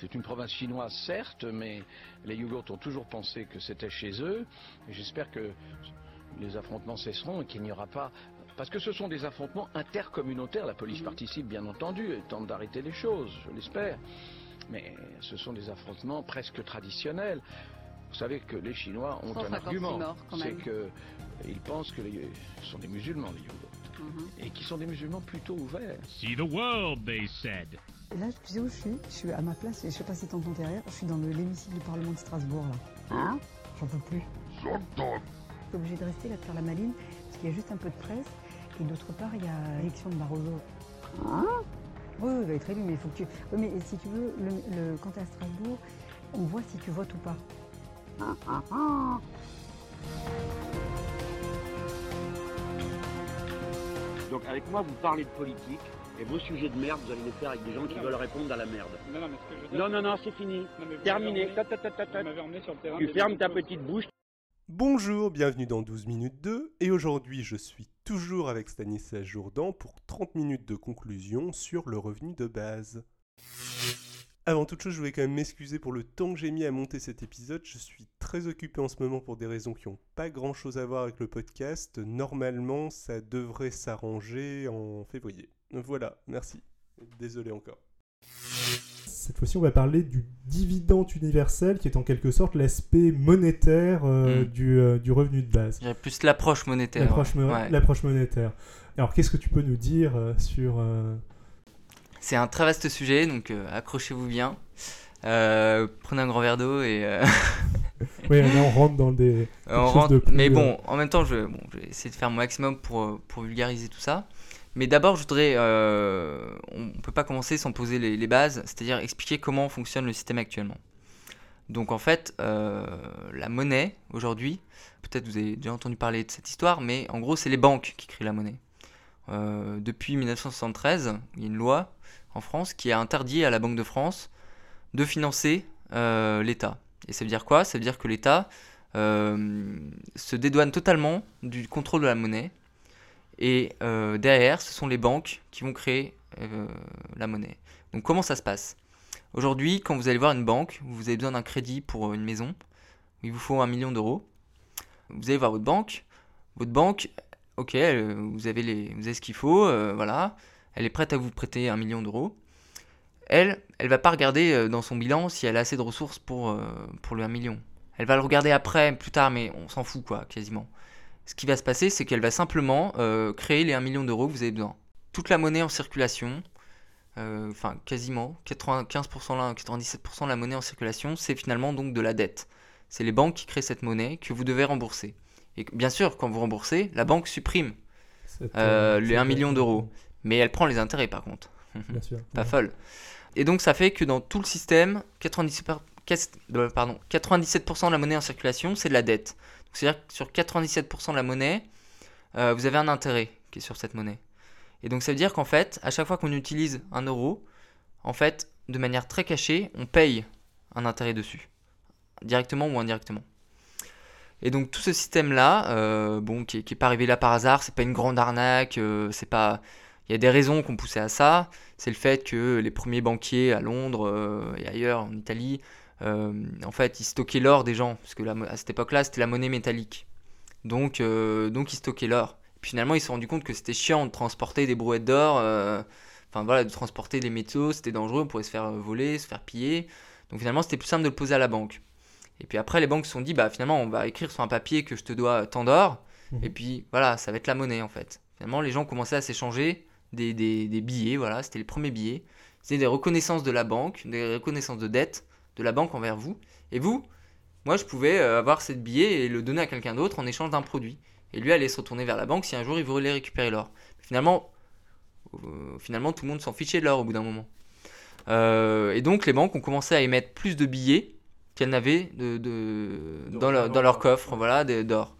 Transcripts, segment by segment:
C'est une province chinoise, certes, mais les Yougours ont toujours pensé que c'était chez eux. Et j'espère que les affrontements cesseront et qu'il n'y aura pas. Parce que ce sont des affrontements intercommunautaires. La police participe, bien entendu, et tente d'arrêter les choses, je l'espère. Mais ce sont des affrontements presque traditionnels. Vous savez que les Chinois ont un 156 argument. C'est qu'ils pensent que les, ce sont des musulmans, les Yougours. Mhm. Et qui sont des musulmans plutôt ouverts. See the world, they said. Et là, tu sais où je suis? Je suis à ma place, et je sais pas si t'entends derrière, je suis dans le- l'hémicycle du Parlement de Strasbourg, là. Hein? J'en peux plus. Je suis obligée de rester là, de faire la maline, parce qu'il y a juste un peu de presse, et d'autre part, il y a l'élection de Barroso. Oui, oui, il va être élu, mais il faut que tu... Oui, mais si tu veux, le, le- quand tu es à Strasbourg, on voit si tu votes ou pas. Donc avec moi, vous parlez de politique, et vos sujets de merde, vous allez les faire avec des gens qui veulent répondre à la merde. Non, non, mais ce que je veux dire, Non, non, non, c'est fini. Terminé. Tu fermes ta petite bouche. Bonjour, bienvenue dans 12 minutes 2 et aujourd'hui je suis toujours avec Stanislas Jourdan pour 30 minutes de conclusion sur le revenu de base. Avant toute chose, je voulais quand même m'excuser pour le temps que j'ai mis à monter cet épisode. Je suis très occupé en ce moment pour des raisons qui n'ont pas grand chose à voir avec le podcast. Normalement, ça devrait s'arranger en février. Voilà, merci. Désolé encore. Cette fois-ci, on va parler du dividende universel, qui est en quelque sorte l'aspect monétaire euh, Mm. du, euh, du revenu de base. Dirais plus l'approche monétaire. L'approche mo- ouais. l'approche monétaire. Alors, qu'est-ce que tu peux nous dire euh, sur... euh, C'est un très vaste sujet, donc euh, accrochez-vous bien. Euh, prenez un grand verre d'eau et euh, Oui, là, on rentre dans des... on rentre. de plus, Mais euh, bon, en même temps, je, bon, je vais essayer de faire mon maximum pour, pour vulgariser tout ça. Mais d'abord, je voudrais. euh, on ne peut pas commencer sans poser les, bases, c'est-à-dire expliquer comment fonctionne le système actuellement. Donc en fait, euh, la monnaie, aujourd'hui, peut-être vous avez déjà entendu parler de cette histoire, mais en gros, c'est les banques qui créent la monnaie. Euh, depuis 1973, il y a une loi en France qui a interdit à la Banque de France de financer l'État. Et ça veut dire quoi? Ça veut dire que l'État se dédouane totalement du contrôle de la monnaie. Et euh, derrière, ce sont les banques qui vont créer euh, la monnaie. Donc comment ça se passe? Aujourd'hui, quand vous allez voir une banque, vous avez besoin d'un crédit pour une maison, il vous faut un million d'euros. Vous allez voir votre banque. Votre banque, ok, euh, vous avez, les, vous avez ce qu'il faut, euh, voilà. Elle est prête à vous prêter un million d'euros. Elle, elle va pas regarder euh, dans son bilan si elle a assez de ressources pour, euh, pour le 1 million. Elle va le regarder après, plus tard, mais on s'en fout, quoi, quasiment. Ce qui va se passer, c'est qu'elle va simplement euh, créer les 1 million d'euros que vous avez besoin. Toute la monnaie en circulation, euh, enfin quasiment, 95% là, 97% de la monnaie en circulation, c'est finalement donc de la dette. C'est les banques qui créent cette monnaie que vous devez rembourser. Et bien sûr, quand vous remboursez, la banque supprime, Euh, les cette- 1 million d'euros. mais elle prend les intérêts par contre. Bien sûr. Pas Ouais. folle. Et donc ça fait que dans tout le système, 90 par- qu'est- euh, pardon, 97% de la monnaie en circulation, c'est de la dette. C'est-à-dire que sur 97% de la monnaie, euh, vous avez un intérêt qui est sur cette monnaie. Et donc ça veut dire qu'en fait, à chaque fois qu'on utilise un euro, en fait, de manière très cachée, on paye un intérêt dessus, directement ou indirectement. Et donc tout ce système-là, euh, bon, qui, est- qui est pas arrivé là par hasard, c'est pas une grande arnaque, euh, c'est pas, il y a des raisons qui ont poussé à ça. C'est le fait que les premiers banquiers à Londres et ailleurs en Italie, en fait, ils stockaient l'or des gens, parce que la à cette époque-là, c'était la monnaie métallique. Donc, euh, donc ils stockaient l'or. Puis finalement, ils se sont rendus compte que c'était chiant de transporter des brouettes d'or, euh, enfin voilà, de transporter des métaux, c'était dangereux, on pourrait se faire euh, voler, se faire piller. Donc finalement, c'était plus simple de le poser à la banque. Et puis après, les banques se sont dit, bah finalement, on va écrire sur un papier que je te dois tant d'or, Mhm. et puis voilà, ça va être la monnaie en fait. Finalement, les gens commençaient à s'échanger des, des, des billets, voilà, c'était les premiers billets. C'était des reconnaissances de la banque, des reconnaissances de dette de la banque envers vous. Et vous, moi, je pouvais euh, avoir ce billet et le donner à quelqu'un d'autre en échange d'un produit. Et lui allait se retourner vers la banque si un jour il voulait récupérer l'or. Finalement, euh, finalement, tout le monde s'en fichait de l'or au bout d'un moment. Euh, et donc, les banques ont commencé à émettre plus de billets qu'elles n'avaient de, de- dans, leur, dans leur coffre voilà, d'or.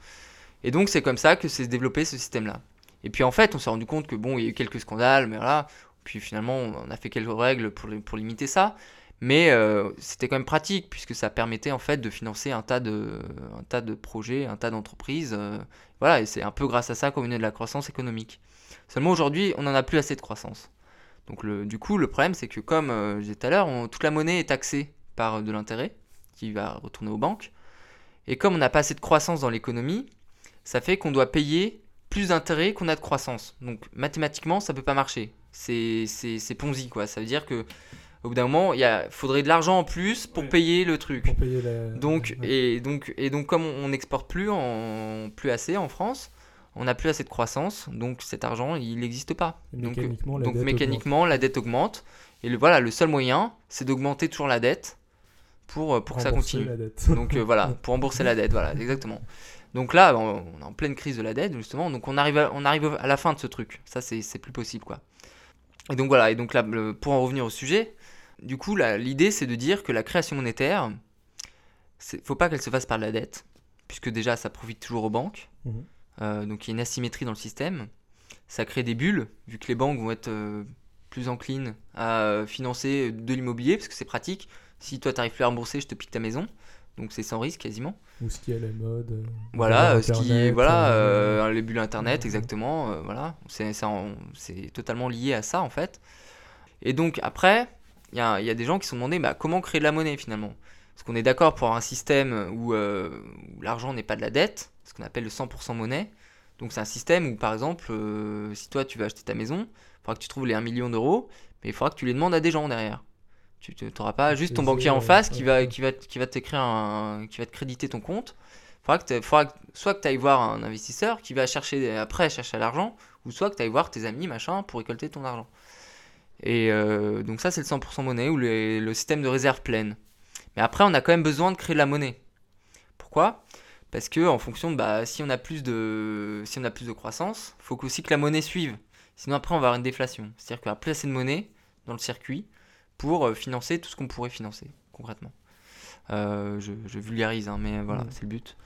Et donc, c'est comme ça que s'est développé ce système-là. Et puis, en fait, on s'est rendu compte que, bon, il y a eu quelques scandales, mais voilà. Puis finalement, on a fait quelques règles pour, pour limiter ça. Mais euh, c'était quand même pratique, puisque ça permettait en fait de financer un tas de, un tas de projets, un tas d'entreprises. euh, voilà, et c'est un peu grâce à ça qu'on venait de la croissance économique. Seulement aujourd'hui, on n'en a plus assez de croissance. Donc le, du coup, le problème, c'est que comme je disais tout à l'heure, toute la monnaie est taxée par de l'intérêt qui va retourner aux banques. Et comme on n'a pas assez de croissance dans l'économie, ça fait qu'on doit payer plus d'intérêt qu'on a de croissance. Donc mathématiquement, ça peut pas marcher. C'est Ponzi, quoi. Ça veut dire que au bout d'un moment, il faudrait de l'argent en plus pour payer le truc. Donc, et, donc, et donc, comme on n'exporte plus, en, plus assez en France, on n'a plus assez de croissance, donc cet argent, il n'existe pas. donc, mécaniquement, la, donc dette mécaniquement la dette augmente. Et le, voilà, le seul moyen, c'est d'augmenter toujours la dette pour, pour que ça continue. Donc euh, voilà, pour rembourser la dette, voilà, exactement. Donc là, on est en pleine crise de la dette, justement. Donc on arrive à, on arrive à la fin de ce truc. Ça, c'est plus possible, quoi. Et donc voilà, et donc là, pour en revenir au sujet, du coup, l'idée, c'est de dire que la création monétaire, il faut pas qu'elle se fasse par la dette, puisque déjà, ça profite toujours aux banques. Mhm. Euh, donc il y a une asymétrie dans le système. Ça crée des bulles, vu que les banques vont être euh, plus enclines à financer de l'immobilier, parce que c'est pratique. Si toi, tu n'arrives plus à rembourser, je te pique ta maison. Donc c'est sans risque quasiment. Ou ce qui est à la mode. Euh, voilà, ce qui voilà, euh, euh, les bulles internet, exactement. voilà, c'est totalement lié à ça en fait. Et donc après, il y a, y a, des gens qui se sont demandé bah, comment créer de la monnaie finalement? Parce qu'on est d'accord pour un système où, où l'argent n'est pas de la dette, ce qu'on appelle le 100% monnaie. Donc c'est un système où par exemple, si toi tu veux acheter ta maison, il faudra que tu trouves les 1 million d'euros, mais il faudra que tu les demandes à des gens derrière. Tu n'auras pas juste ton banquier en face qui va, qui va, qui va t'écrire un, qui va te créditer ton compte. Faudra que faudra soit que tu ailles voir un investisseur qui va chercher après chercher l'argent, ou soit que tu ailles voir tes amis machin pour récolter ton argent. Et euh, donc ça c'est le 100% monnaie ou le, système de réserve pleine. Mais après on a quand même besoin de créer de la monnaie. Pourquoi? Parce que en fonction de bah, si on a plus de si on a plus de croissance, faut aussi que la monnaie suive. Sinon après on va avoir une déflation. C'est-à-dire qu'il n'y a plus assez de monnaie dans le circuit pour euh, financer tout ce qu'on pourrait financer, concrètement. Euh, je, vulgarise, hein, mais voilà, mm. c'est le but.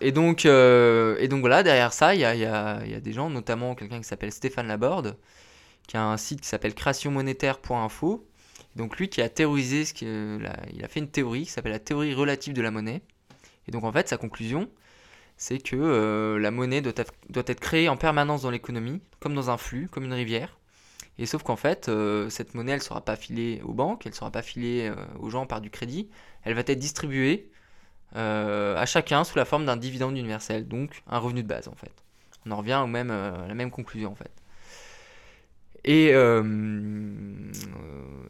Et donc, euh, et donc voilà, derrière ça, il y a, y, a, y a, des gens, notamment quelqu'un qui s'appelle Stéphane Laborde, qui a un site qui s'appelle créationmonétaire.info. Donc lui qui a théorisé, ce il a fait une théorie qui s'appelle la théorie relative de la monnaie. Et donc en fait, sa conclusion, c'est que la monnaie doit être créée en permanence dans l'économie, comme dans un flux, comme une rivière. Et sauf qu'en fait, euh, cette monnaie, elle ne sera pas filée aux banques, elle ne sera pas filée euh, aux gens par du crédit, elle va être distribuée euh, à chacun sous la forme d'un dividende universel, donc un revenu de base en fait. On en revient au même, à la même conclusion en fait. Et,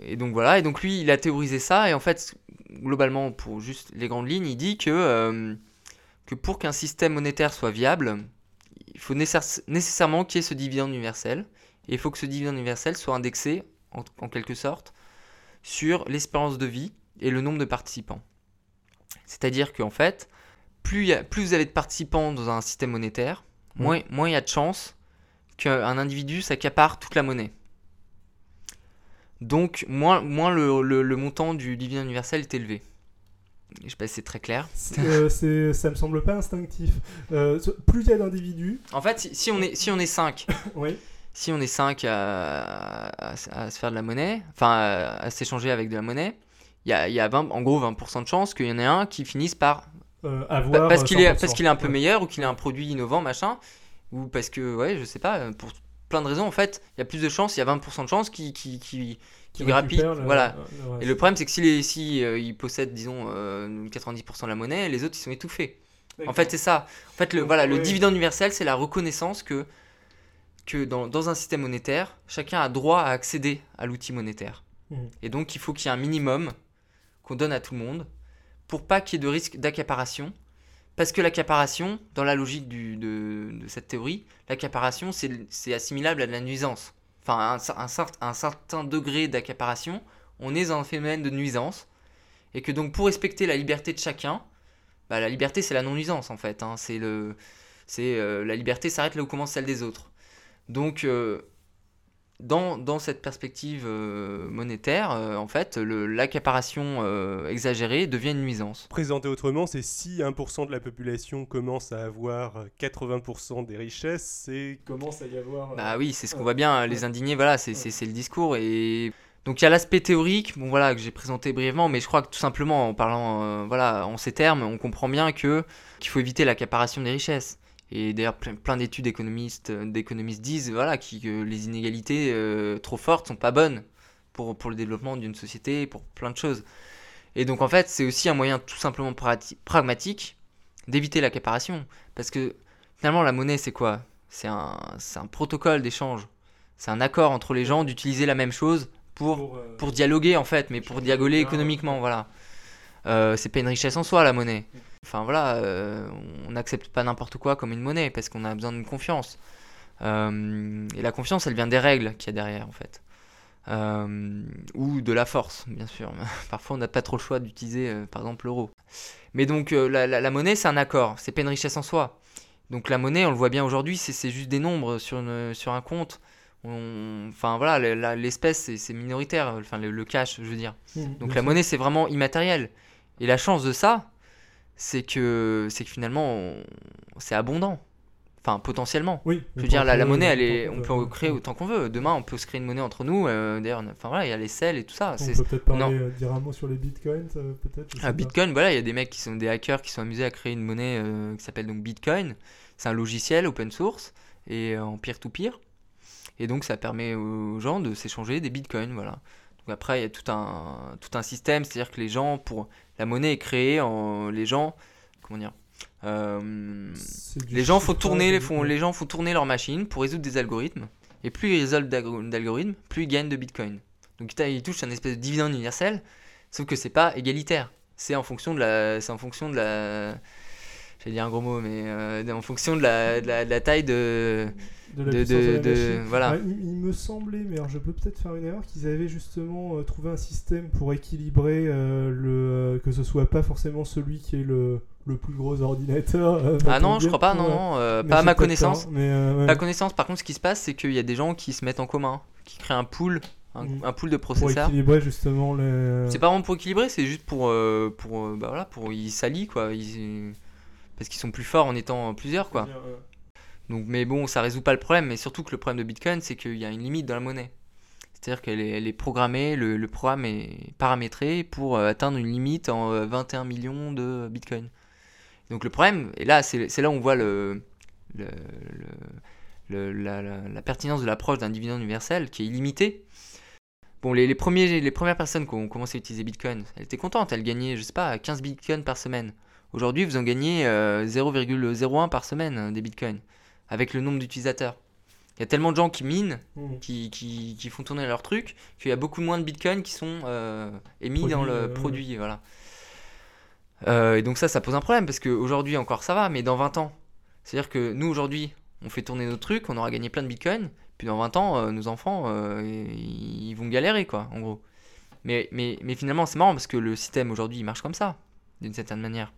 et donc voilà, et donc lui, il a théorisé ça, et en fait, globalement, pour juste les grandes lignes, il dit que, que pour qu'un système monétaire soit viable, il faut nécessairement qu'il y ait ce dividende universel. Et il faut que ce dividende universel soit indexé, en, quelque sorte, sur l'espérance de vie et le nombre de participants. C'est-à-dire qu'en fait, plus, y a, plus vous avez de participants dans un système monétaire, moins, moins il y a de chances qu'un individu s'accapare toute la monnaie. Donc, moins, moins le, le, montant du dividende universel est élevé. Je sais pas si c'est très clair. Euh, ça me semble pas instinctif. Euh, plus il y a d'individus. En fait, si, si, on est, si on est 5, oui si on est 5 à, se faire de la monnaie, enfin à, s'échanger avec de la monnaie, il y a, y a 20, en gros 20% de chances qu'il y en ait un qui finisse par euh, avoir parce qu'il est parce qu'il est un peu meilleur ou qu'il a un produit innovant machin ou parce que ouais je sais pas pour plein de raisons en fait il y a plus de chances il y a 20% de chances qui qui, qui, qui grappille voilà et le problème c'est que s'il si, si euh, il possède disons 90% euh, de la monnaie les autres ils sont étouffés en fait c'est ça en fait le voilà le dividende universel c'est la reconnaissance que que dans, un système monétaire, chacun a droit à accéder à l'outil monétaire. Mhm. Et donc il faut qu'il y ait un minimum qu'on donne à tout le monde pour pas qu'il y ait de risque d'accaparation. Parce que l'accaparation, dans la logique de, cette théorie, l'accaparation c'est assimilable à de la nuisance. Enfin, un, un, certain degré d'accaparation, on est dans un phénomène de nuisance. Et que donc pour respecter la liberté de chacun, bah, la liberté c'est la non-nuisance en fait. Hein. c'est le, euh, la liberté s'arrête là où commence celle des autres. Donc, euh, dans, cette perspective euh, monétaire, euh, en fait, l'accaparation exagérée devient une nuisance. Présenté autrement, c'est si 1% de la population commence à avoir 80% des richesses, c'est commence à y avoir. Bah oui, c'est ce qu'on voit bien. Les indignés, voilà, c'est le discours et. Donc il y a l'aspect théorique, bon voilà que j'ai présenté brièvement, mais je crois que tout simplement en parlant, voilà, en ces termes, on comprend bien que qu'il faut éviter l'accaparation des richesses Et d'ailleurs, plein, d'études d'économistes, d'économistes disent voilà, que les inégalités trop fortes sont pas bonnes pour, pour le développement d'une société, pour plein de choses. Et donc en fait, c'est aussi un moyen tout simplement pragmatique d'éviter l'accaparation. Parce que finalement, la monnaie, c'est quoi? C'est un, un protocole d'échange. C'est un accord entre les gens d'utiliser la même chose pour, pour, euh, dialoguer en fait, mais pour dialoguer économiquement, voilà. Euh, c'est pas une richesse en soi la monnaie. Enfin voilà, euh, on n'accepte pas n'importe quoi comme une monnaie parce qu'on a besoin de confiance. et la confiance, elle vient des règles qu'il y a derrière en fait. ou de la force, bien sûr. Parfois, on n'a pas trop le choix d'utiliser, par exemple, l'euro. Mais donc, la, la, monnaie, c'est un accord, c'est pas une richesse en soi. Donc, la monnaie, on le voit bien aujourd'hui, c'est juste des nombres sur, une, sur un compte enfin voilà, l'espèce c'est minoritaire, enfin le, cash, je veux dire. Mmh, Donc la monnaie c'est vraiment immatériel. Et la chance de ça, c'est que c'est que finalement c'est abondant. Enfin, potentiellement. Oui. Je veux dire, la, monnaie, elle est, on peut créer autant qu'on veut. Demain, on peut se créer une monnaie entre nous. Euh, d'ailleurs, enfin voilà, il y a les selles et tout ça. On peut peut-être parler, euh, dire un mot sur les bitcoins, peut-être. Ah, Bitcoin, voilà, il y a des mecs qui sont des hackers qui sont amusés à créer une monnaie euh, qui s'appelle donc Bitcoin. C'est un logiciel open source et en peer-to-peer. Et donc ça permet aux gens de s'échanger des bitcoins. Voilà. Donc après, il y a tout un, tout un système, c'est-à-dire que les gens, pour la monnaie est créée, en, les gens, comment dire, euh, les gens font tourner, font, les gens font tourner leur machine pour résoudre des algorithmes. Et plus ils résolvent d'algorithmes, plus ils gagnent de bitcoin. Donc ils touchent un espèce de dividende universel, sauf que c'est pas égalitaire. C'est en fonction de la, c'est en fonction de la, j'allais dire un gros mot, mais euh, en fonction de la, de la, taille de de la de, de, voilà. il, me semblait, mais alors je peux peut-être faire une erreur, qu'ils avaient justement euh, trouvé un système pour équilibrer euh, le que ce soit pas forcément celui qui est le, le plus gros ordinateur. ah non, je crois pas, non, non, pas à ma connaissance. mais Ma connaissance, par contre, ce qui se passe, c'est qu'il y a des gens qui se mettent en commun, qui créent un pool. Un, mm. pool de processeurs. Pour équilibrer justement les. C'est pas vraiment pour équilibrer, c'est juste pour. pour bah voilà, pour. Ils s'allient quoi. Ils parce qu'ils sont plus forts en étant plusieurs, quoi. Donc, mais bon, ça résout pas le problème. Mais surtout que le problème de Bitcoin, c'est qu'il y a une limite dans la monnaie. C'est-à-dire qu'elle est, programmée, le, programme est paramétré pour euh, atteindre une limite en 21 euh, millions de Bitcoin. Donc le problème, et là, c'est là où on voit le, la, pertinence de l'approche d'un dividende universel qui est illimité. Bon, les, premiers, les premières personnes qui ont commencé à utiliser Bitcoin, elles étaient contentes, elles gagnaient, je sais pas, 15 Bitcoin par semaine. Aujourd'hui, vous en gagnez 0,01 euh, par semaine hein, des bitcoins avec le nombre d'utilisateurs. Il y a tellement de gens qui minent, mmh. qui, qui, font tourner leur truc, qu'il y a beaucoup moins de bitcoins qui sont euh, émis dans le euh, produit. Voilà. et donc ça, ça pose un problème, parce qu'aujourd'hui encore ça va, mais dans 20 ans, c'est-à-dire que nous aujourd'hui, on fait tourner nos trucs, on aura gagné plein de bitcoins, puis dans 20 ans, nos enfants, ils vont galérer, quoi, en gros. Mais, mais, mais finalement, c'est marrant, parce que le système aujourd'hui, il marche comme ça, d'une certaine manière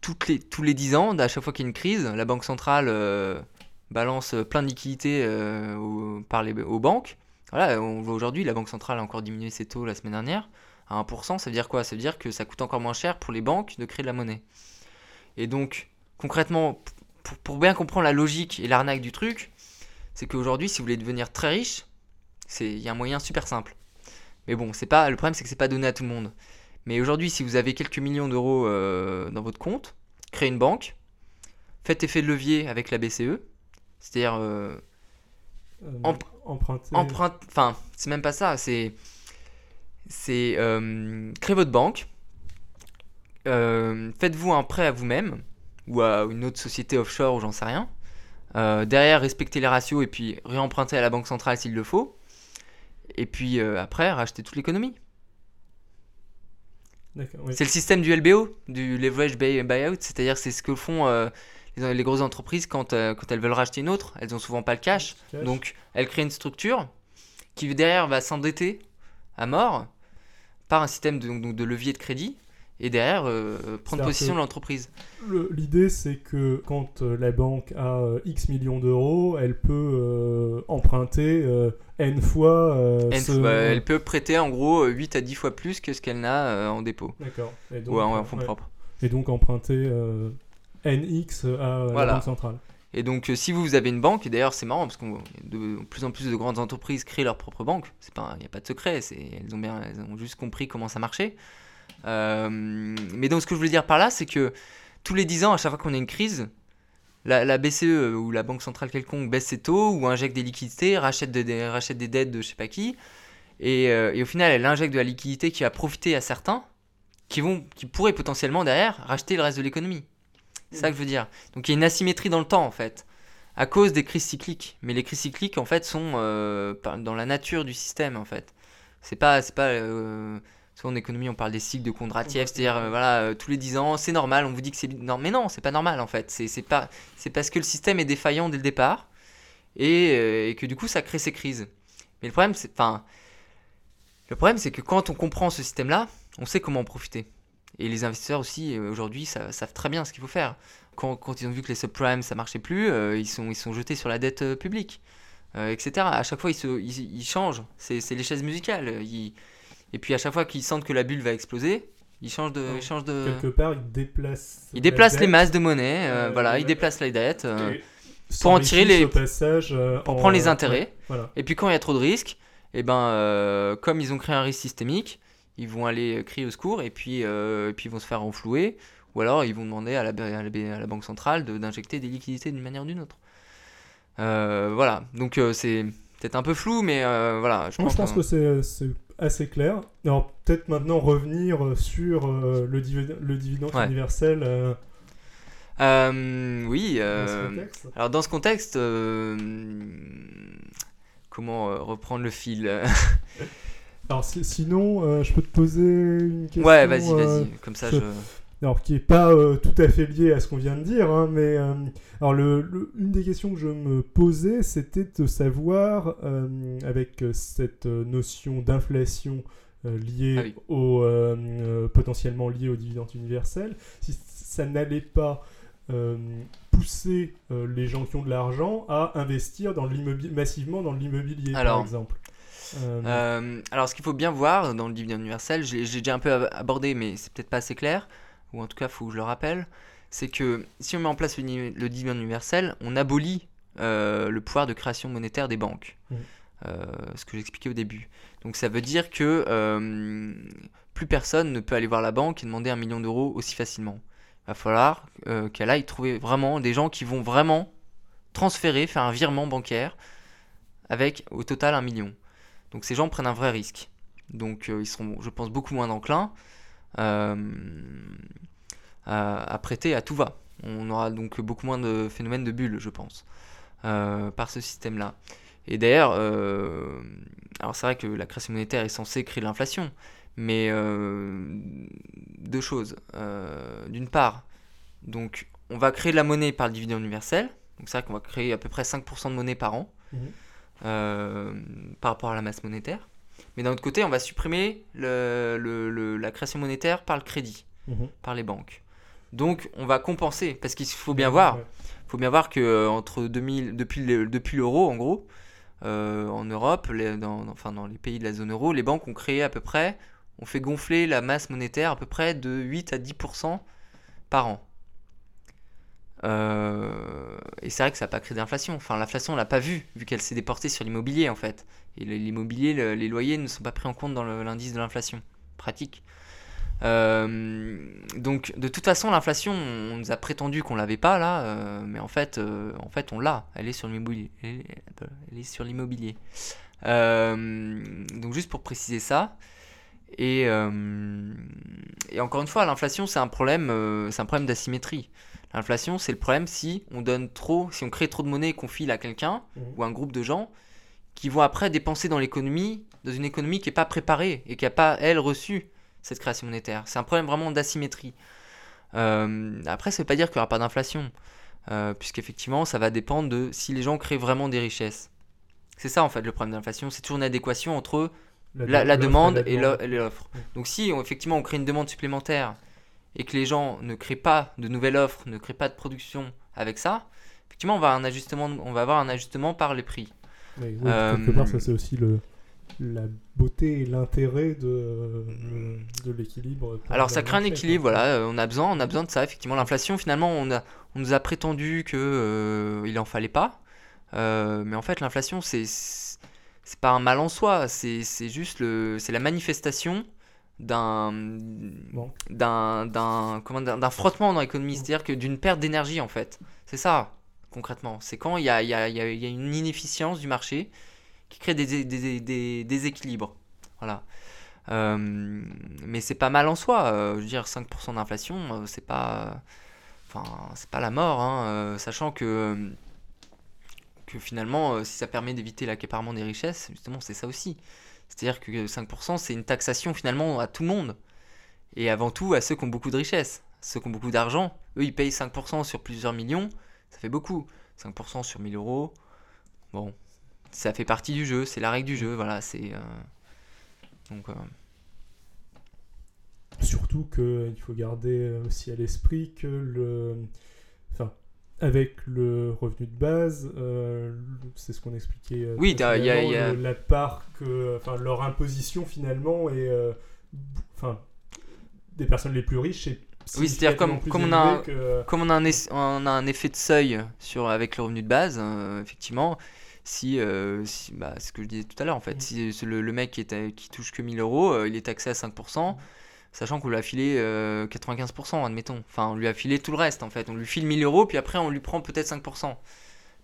toutes les, tous les 10 ans, à chaque fois qu'il y a une crise, la Banque centrale euh, balance plein de liquidités euh, par les, aux banques. Voilà, on voit aujourd'hui, la Banque centrale a encore diminué ses taux la semaine dernière à 1%. Ça veut dire quoi? Ça veut dire que ça coûte encore moins cher pour les banques de créer de la monnaie. Et donc, concrètement, pour, bien comprendre la logique et l'arnaque du truc, c'est qu'aujourd'hui, si vous voulez devenir très riche, il y a un moyen super simple. Mais bon, pas le problème, c'est que c'est pas donné à tout le monde. Mais aujourd'hui, si vous avez quelques millions d'euros euh, dans votre compte, créez une banque, faites effet de levier avec la BCE, c'est-à-dire euh, euh, emprunter. enfin, c'est même pas ça, c'est c'est créez votre banque, faites-vous un prêt à vous-même ou à une autre société offshore ou j'en sais rien. derrière, respectez les ratios et puis réempruntez à la banque centrale s'il le faut. Et puis après, rachetez toute l'économie. C'est le système du LBO, du leverage buyout, c'est-à-dire c'est ce que font euh, les, grosses entreprises quand, euh, quand elles veulent racheter une autre. Elles ont souvent pas le cash, donc elles créent une structure qui derrière va s'endetter à mort par un système de, de levier de crédit et derrière euh, prendre possession de l'entreprise. L'idée c'est que quand euh, la banque a euh, X millions d'euros, elle peut emprunter N fois. elle peut prêter en gros 8 à 10 fois plus que ce qu'elle n'a en dépôt. D'accord. Ou en, fonds propres. Et donc emprunter NX à la Banque centrale. Et donc, si vous avez une banque, et d'ailleurs c'est marrant parce que de plus en plus de grandes entreprises créent leur propre banque, il n'y a pas de secret, elles ont, bien, elles ont juste compris comment ça marchait. Euh, mais donc ce que je voulais dire par là, c'est que tous les 10 ans, à chaque fois qu'on a une crise, la, BCE ou la banque centrale quelconque baisse ses taux ou injecte des liquidités, rachète, des, rachète des dettes de je sais pas qui, et, et, au final elle injecte de la liquidité qui va profiter à certains qui, vont, qui pourraient potentiellement derrière racheter le reste de l'économie. C'est ça que je veux dire. Donc il y a une asymétrie dans le temps en fait, à cause des crises cycliques. Mais les crises cycliques en fait sont euh, dans la nature du système en fait. C'est pas, c'est pas. Euh, souvent en économie on parle des cycles de Kondratiev, c'est-à-dire euh, voilà tous les 10 ans c'est normal. On vous dit que c'est non, mais non, c'est pas normal en fait. C'est, pas, c'est parce que le système est défaillant dès le départ et, et, que du coup ça crée ces crises. Mais le problème c'est, enfin, le problème c'est que quand on comprend ce système-là, on sait comment en profiter. Et les investisseurs aussi, euh, aujourd'hui, savent très bien ce qu'il faut faire. Quand, quand, ils ont vu que les subprimes, ça marchait plus, euh, ils, sont, ils sont jetés sur la dette euh, publique, etc. À chaque fois, ils, se, ils, changent. C'est les chaises musicales. Et puis, à chaque fois qu'ils sentent que la bulle va exploser, ils changent de... Ils changent de... Quelque part, ils déplacent... Ils déplacent les masses de monnaie, voilà, ils déplacent la dette pour en tirer les... Passage, pour prendre les intérêts. Et puis, quand il y a trop de risques, et eh ben, comme ils ont créé un risque systémique, ils vont aller crier au secours et puis, euh, et puis ils vont se faire renflouer, ou alors ils vont demander à la, à la, Banque centrale d'injecter des liquidités d'une manière ou d'une autre. Euh, voilà, donc euh, c'est peut-être un peu flou, mais voilà. Je, pense, je pense que c'est assez clair. Alors peut-être maintenant revenir sur le, le dividende universel. oui, alors dans ce contexte, comment reprendre le fil? Alors sinon, euh, je peux te poser une question. Ouais, vas-y, vas-y. Euh, Comme ça, je. Alors, qui n'est pas euh, tout à fait lié à ce qu'on vient de dire, hein, mais alors le, une des questions que je me posais, c'était de savoir, avec cette notion d'inflation liée ah au potentiellement liée au dividende universel, si ça n'allait pas pousser les gens qui ont de l'argent à investir dans massivement dans l'immobilier, par exemple. Euh, euh, alors, ce qu'il faut bien voir dans le dividende universel, j'ai déjà un peu abordé, mais c'est peut-être pas assez clair, ou en tout cas, il faut que je le rappelle, c'est que si on met en place le, dividende universel, on abolit euh, le pouvoir de création monétaire des banques. Mmh. ce que j'expliquais au début. Donc ça veut dire que plus personne ne peut aller voir la banque et demander un million d'euros aussi facilement. Il va falloir qu'elle aille trouver vraiment des gens qui vont vraiment transférer, faire un virement bancaire avec au total un million. Donc ces gens prennent un vrai risque. Donc euh, ils seront, je pense, beaucoup moins enclins euh, à, prêter à tout va. On aura donc beaucoup moins de phénomènes de bulles, je pense, euh, par ce système-là. Et d'ailleurs, alors c'est vrai que la création monétaire est censée créer l'inflation, mais deux choses. D'une part, donc on va créer de la monnaie par le dividende universel. Donc c'est vrai qu'on va créer à peu près 5% de monnaie par an. Mmh. Euh, par rapport à la masse monétaire. Mais d'un autre côté, on va supprimer le, la création monétaire par le crédit, mhm. par les banques. Donc, on va compenser, parce qu'il faut bien voir, faut bien voir que euh, entre 2000, depuis depuis l'euro, en gros, euh, en Europe, dans, enfin dans les pays de la zone euro, les banques ont créé à peu près, ont fait gonfler la masse monétaire à peu près de 8 à 10% par an. Euh, et c'est vrai que ça n'a pas créé d'inflation. Enfin, l'inflation, on l'a pas vu, vu qu'elle s'est déportée sur l'immobilier, en fait. Et l'immobilier, les loyers ne sont pas pris en compte dans l'indice de l'inflation. Pratique. Euh, donc, de toute façon, l'inflation, on nous a prétendu qu'on l'avait pas, là. Euh, mais en fait, en fait on l'a. Elle est sur l'immobilier. Elle, est sur l'immobilier. donc, juste pour préciser ça. Et, et encore une fois, l'inflation, c'est un problème, c'est un problème d'asymétrie. L'inflation, c'est le problème si on donne trop, si on crée trop de monnaie et qu'on file à quelqu'un mhm. ou un groupe de gens qui vont après dépenser dans l'économie, dans une économie qui n'est pas préparée et qui n'a pas, elle, reçu cette création monétaire. C'est un problème vraiment d'asymétrie. Euh, après, ça ne veut pas dire qu'il n'y aura pas d'inflation, euh, puisqu'effectivement, ça va dépendre de si les gens créent vraiment des richesses. C'est ça, en fait, le problème de l'inflation. C'est toujours une adéquation entre la, demande et l'offre. Donc si, effectivement, on crée une demande supplémentaire et que les gens ne créent pas de nouvelles offres, ne créent pas de production avec ça, effectivement, on va, un ajustement, on va avoir un ajustement par les prix. Quelque part, ça c'est aussi le, la beauté et l'intérêt de, de l'équilibre. Alors ça crée un équilibre, voilà, euh, on a besoin, on a besoin de ça. Effectivement, l'inflation, finalement, on, a, on nous a prétendu que euh, il en fallait pas, euh, mais en fait, l'inflation, c'est pas un mal en soi, c'est juste le, c'est la manifestation d'un frottement dans l'économie, c'est-à-dire que d'une perte d'énergie en fait. C'est ça. concrètement. C'est quand il y a, y, a, y a, une inefficience du marché qui crée des, déséquilibres. Voilà. Euh, mais c'est pas mal en soi. Euh, je veux dire, 5% d'inflation, euh, c'est pas, enfin, c'est pas la mort, hein, sachant que, que finalement, si ça permet d'éviter l'accaparement des richesses, justement, c'est ça aussi. C'est-à-dire que 5%, c'est une taxation finalement à tout le monde. Et avant tout à ceux qui ont beaucoup de richesses. Ceux qui ont beaucoup d'argent, eux, ils payent 5% sur plusieurs millions, ça fait beaucoup. 5% sur 1000 euros, bon, ça fait partie du jeu, c'est la règle du jeu, voilà, c'est... Euh, donc... Euh, Surtout qu'il faut garder aussi à l'esprit que le... Enfin, avec le revenu de base, euh, c'est ce qu'on expliquait. oui, il y a, la part que, enfin, leur imposition finalement est, enfin, des personnes les plus riches, c'est oui, c'est-à-dire comme, comme, on a, comme on a, un, on a un effet de seuil sur, avec le revenu de base, euh, effectivement, si, euh, si bah, ce que je disais tout à l'heure en fait, mm. si le, le, mec qui, est, qui touche que 1000 euros, euh, il est taxé à 5%, sachant qu'on lui a filé 95%, admettons. Enfin, on lui a filé tout le reste en fait. On lui file 1000 euros, puis après on lui prend peut-être 5%.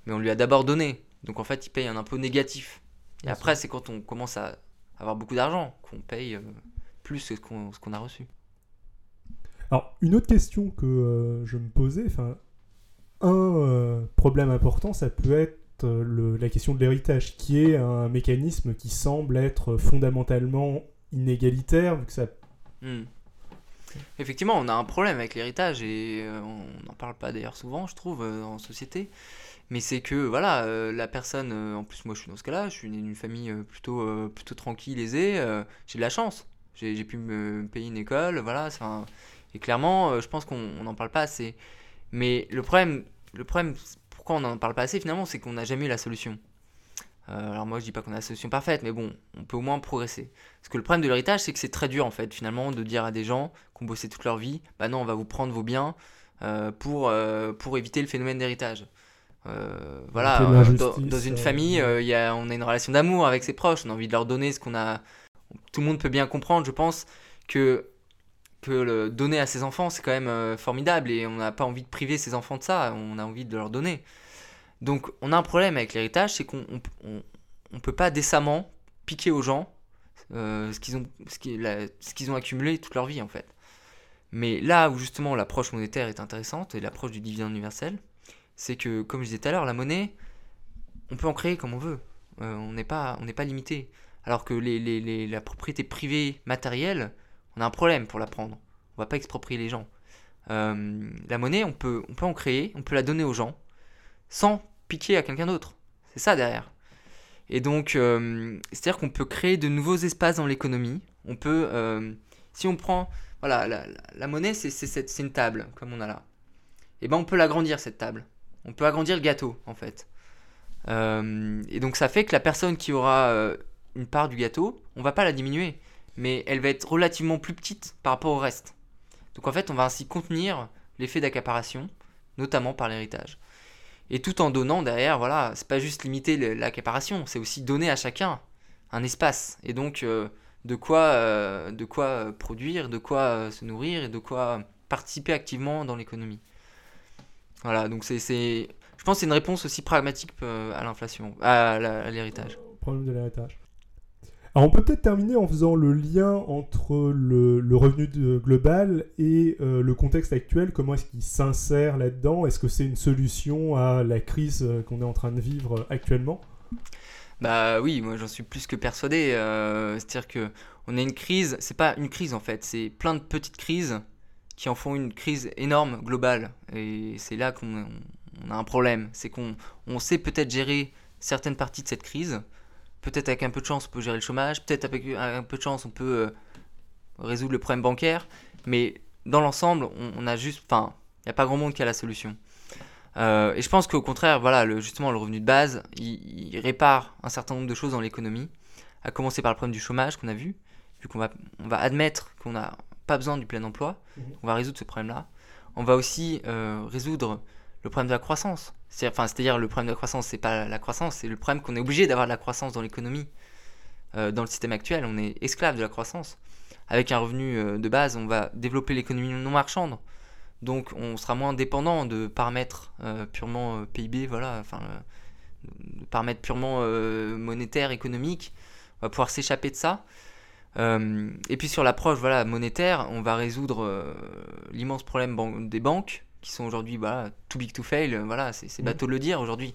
Mais on lui a d'abord donné. Donc en fait, il paye un impôt négatif. Et après, c'est quand on commence à avoir beaucoup d'argent qu'on paye plus que ce qu'on a reçu. Alors, une autre question que euh, je me posais, enfin, un euh, problème important, ça peut être euh, la question de l'héritage, qui est un mécanisme qui semble être fondamentalement inégalitaire, vu que ça... Hmm. Effectivement, on a un problème avec l'héritage, et on n'en parle pas d'ailleurs souvent, je trouve, en société. Mais c'est que, voilà, la personne, en plus moi je suis dans ce cas-là, je suis d'une famille plutôt, plutôt tranquille, aisée, j'ai de la chance. J'ai pu me payer une école, voilà, un et clairement, euh, je pense qu'on n'en parle pas assez. Mais le problème, le problème pourquoi on n'en parle pas assez finalement, c'est qu'on n'a jamais eu la solution. Euh, alors moi je dis pas qu'on a la solution parfaite, mais bon, on peut au moins progresser. Parce que le problème de l'héritage, c'est que c'est très dur en fait finalement de dire à des gens qui ont bossé toute leur vie, bah non, on va vous prendre vos biens euh, pour, pour éviter le phénomène d'héritage. voilà, dans, une famille, y a, on a une relation d'amour avec ses proches, on a envie de leur donner ce qu'on a. Tout le monde peut bien comprendre, je pense, que donner à ses enfants, c'est quand même euh, formidable et on n'a pas envie de priver ses enfants de ça, on a envie de leur donner. Donc on a un problème avec l'héritage, c'est qu'on on, peut pas décemment piquer aux gens euh, ce qu'ils ont, ont accumulé toute leur vie en fait. Mais là où justement l'approche monétaire est intéressante et l'approche du dividende universel, c'est que comme je disais tout à l'heure, la monnaie, on peut en créer comme on veut. Euh, on n'est pas, pas limité. Alors que les, les, la propriété privée matérielle, on a un problème pour la prendre. On va pas exproprier les gens. Euh, la monnaie, on peut, on peut en créer, on peut la donner aux gens, sans piquer à quelqu'un d'autre. C'est ça derrière. Et donc, euh, c'est-à-dire qu'on peut créer de nouveaux espaces dans l'économie. On peut, euh, si on prend, voilà, la, monnaie, c'est une table, comme on a là. Et eh ben, on peut l'agrandir cette table. On peut agrandir le gâteau, en fait. et donc, ça fait que la personne qui aura une part du gâteau, on va pas la diminuer mais elle va être relativement plus petite par rapport au reste. Donc en fait, on va ainsi contenir l'effet d'accaparation, notamment par l'héritage. Et tout en donnant derrière, voilà, c'est pas juste limiter l'accaparation, c'est aussi donner à chacun un espace et donc euh, de quoi, euh, de quoi euh, produire, de quoi se nourrir et de quoi participer activement dans l'économie. Voilà, donc c'est, je pense c'est une réponse aussi pragmatique à l'inflation, à l'héritage. Problème de l'héritage. Alors on peut peut-être terminer en faisant le lien entre le, revenu global et euh, le contexte actuel. Comment est-ce qu'il s'insère là-dedans? Est-ce que c'est une solution à la crise euh, qu'on est en train de vivre actuellement? Bah oui, moi j'en suis plus que persuadé. Euh, c'est-à-dire que on a une crise, c'est pas une crise en fait, c'est plein de petites crises qui en font une crise énorme, globale. Et c'est là qu'on a un problème. C'est qu'on on sait peut-être gérer certaines parties de cette crise Peut-être avec un peu de chance, on peut gérer le chômage. Peut-être avec un peu de chance, on peut euh, résoudre le problème bancaire. Mais dans l'ensemble, on, a juste. Enfin, il n'y a pas grand monde qui a la solution. Euh, et je pense qu'au contraire, voilà, le, justement, le revenu de base, il, répare un certain nombre de choses dans l'économie. À commencer par le problème du chômage qu'on a vu, vu qu'on va, on va admettre qu'on n'a pas besoin du plein emploi. Mhm. On va résoudre ce problème-là. On va aussi euh, résoudre le problème de la croissance. C'est-à-dire, le problème de la croissance, c'est pas la croissance, c'est le problème qu'on est obligé d'avoir de la croissance dans l'économie. Euh, dans le système actuel, on est esclave de la croissance. Avec un revenu euh, de base, on va développer l'économie non marchande. Donc on sera moins dépendant de paramètres purement PIB, voilà, enfin, de paramètres purement monétaires, économiques. On va pouvoir s'échapper de ça. et puis sur l'approche voilà, monétaire, on va résoudre l'immense problème des banques qui sont aujourd'hui voilà, too big to fail, voilà, c'est mmh. bateau de le dire aujourd'hui.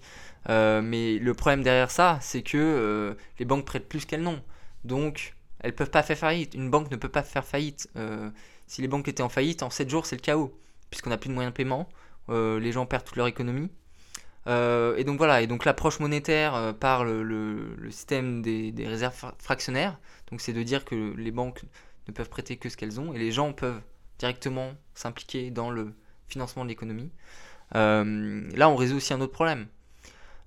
Euh, mais le problème derrière ça, c'est que euh, les banques prêtent plus qu'elles n'ont. Donc, elles peuvent pas faire faillite. Une banque ne peut pas faire faillite. Euh, si les banques étaient en faillite, en 7 jours, c'est le chaos, puisqu'on n'a plus de moyens de paiement, les gens perdent toute leur économie. et donc voilà, et donc l'approche monétaire par le, système des, des, réserves fractionnaires, donc c'est de dire que les banques ne peuvent prêter que ce qu'elles ont, et les gens peuvent directement s'impliquer dans le financement de l'économie. Euh, là, on résout aussi un autre problème.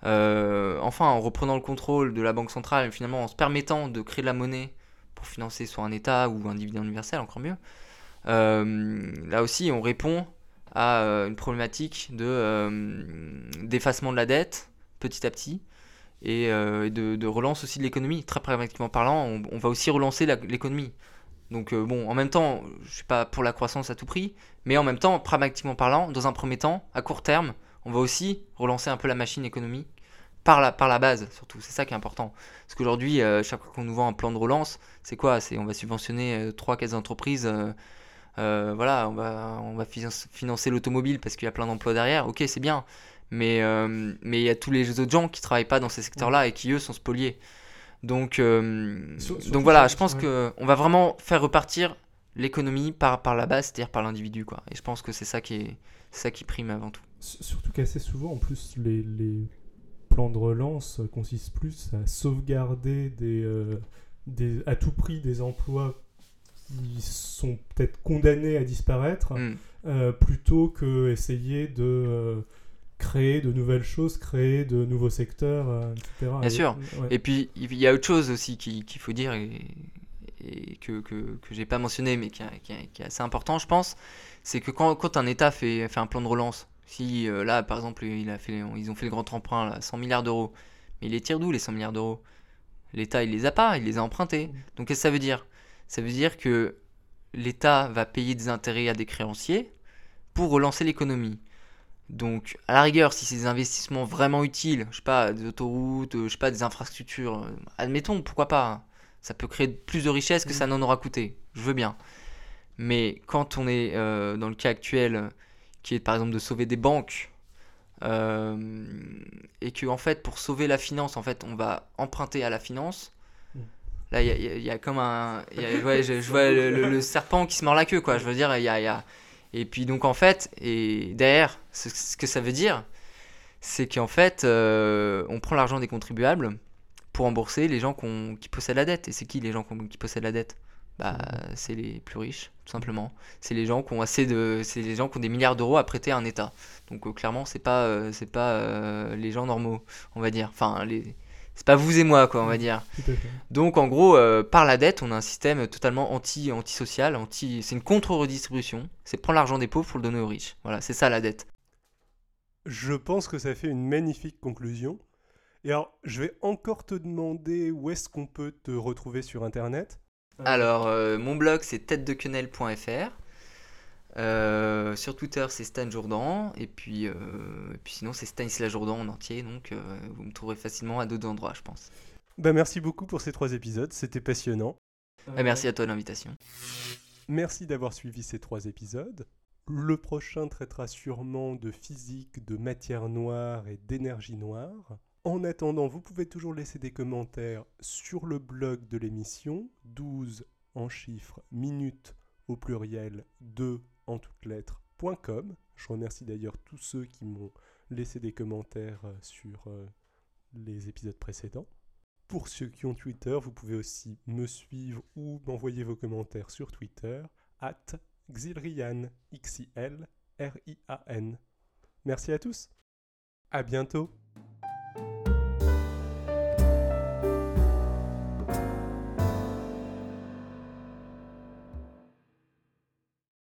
Euh, enfin, en reprenant le contrôle de la Banque centrale, finalement en se permettant de créer de la monnaie pour financer soit un État ou un dividende universel, encore mieux, euh, là aussi on répond à une problématique de d'effacement de la dette petit à petit et de, relance aussi de l'économie. Très pragmatiquement parlant, on va aussi relancer l'économie. Donc euh, bon, en même temps, je suis pas pour la croissance à tout prix, mais en même temps, pragmatiquement parlant, dans un premier temps, à court terme, on va aussi relancer un peu la machine économique par la, par la base, surtout. C'est ça qui est important. Parce qu'aujourd'hui, euh, chaque fois qu'on nous vend un plan de relance, c'est quoi? C'est on va subventionner euh, trois, quatre entreprises. voilà, on va, on va financer l'automobile parce qu'il y a plein d'emplois derrière. Ok, c'est bien. Mais mais il y a tous les autres gens qui travaillent pas dans ces secteurs-là et qui eux sont spoliés. Donc, euh, donc voilà, je pense que qu'on va vraiment faire repartir l'économie par, par la base, c'est-à-dire par l'individu. Quoi. Et je pense que c'est ça, qui est, ça qui prime avant tout. Surtout qu'assez souvent, en plus, les, les, plans de relance consistent plus à sauvegarder des, euh, des, à tout prix des emplois qui sont peut-être condamnés à disparaître, mm. euh, plutôt que essayer de créer de nouvelles choses, créer de nouveaux secteurs, euh, etc. Bien sûr. Et puis, il y a autre chose aussi qu'il faut dire et, que, que, que j'ai pas mentionné, mais qui, est assez important, je pense, c'est que quand, quand, un État fait, fait un plan de relance, si euh, là, par exemple, il a fait, ils ont fait le grand emprunt, là, 100 milliards d'euros, mais il les tire d'où les 100 milliards d'euros? L'État, il les a pas, il les a empruntés. Donc, qu'est-ce que ça veut dire? Ça veut dire que l'État va payer des intérêts à des créanciers pour relancer l'économie. Donc, à la rigueur, si c'est des investissements vraiment utiles, je sais pas, des autoroutes, je sais pas, des infrastructures, euh, admettons, pourquoi pas. Hein. Ça peut créer plus de richesses que ça mm. n'en aura coûté. Je veux bien. Mais quand on est euh, dans le cas actuel, qui est par exemple de sauver des banques, euh, et que en fait, pour sauver la finance, en fait, on va emprunter à la finance. Là, il y, a comme un. je, vois le, serpent qui se mord la queue, quoi. Je veux dire, il y a et puis donc en fait, et derrière, ce, que ça veut dire, c'est qu'en fait, euh, on prend l'argent des contribuables pour rembourser les gens qui possèdent la dette. Et c'est qui les gens qui possèdent la dette? Bah, c'est les plus riches, tout simplement. C'est les gens qui ont assez de, c'est les gens qui ont des milliards d'euros à prêter à un État. Donc euh, clairement, c'est pas, euh, c'est pas les gens normaux, on va dire. Enfin, les, c'est pas vous et moi, quoi, on va dire. Donc, en gros, euh, par la dette, on a un système totalement anti, antisocial, anti, c'est une contre-redistribution. C'est prendre l'argent des pauvres pour le donner aux riches. Voilà, c'est ça la dette. Je pense que ça fait une magnifique conclusion. Et alors, je vais encore te demander où est-ce qu'on peut te retrouver sur Internet? Alors, euh, mon blog, c'est têtedequenelle.fr. Euh, sur Twitter, c'est Stan Jourdan. Et puis, euh, puis sinon, c'est Stanislas Jourdan en entier. Donc, euh, vous me trouverez facilement à deux endroits, je pense. Bah, merci beaucoup pour ces trois épisodes. C'était passionnant. Bah, merci à toi de l'invitation. Merci d'avoir suivi ces trois épisodes. Le prochain traitera sûrement de physique, de matière noire et d'énergie noire. En attendant, vous pouvez toujours laisser des commentaires sur le blog de l'émission, 12 en chiffres minutes au pluriel 2 en toutes lettres.com. Je remercie d'ailleurs tous ceux qui m'ont laissé des commentaires euh, sur euh, les épisodes précédents. Pour ceux qui ont Twitter, vous pouvez aussi me suivre ou m'envoyer vos commentaires sur Twitter, at Xilrian, X-I-L-R-I-A-N. Merci à tous. À bientôt.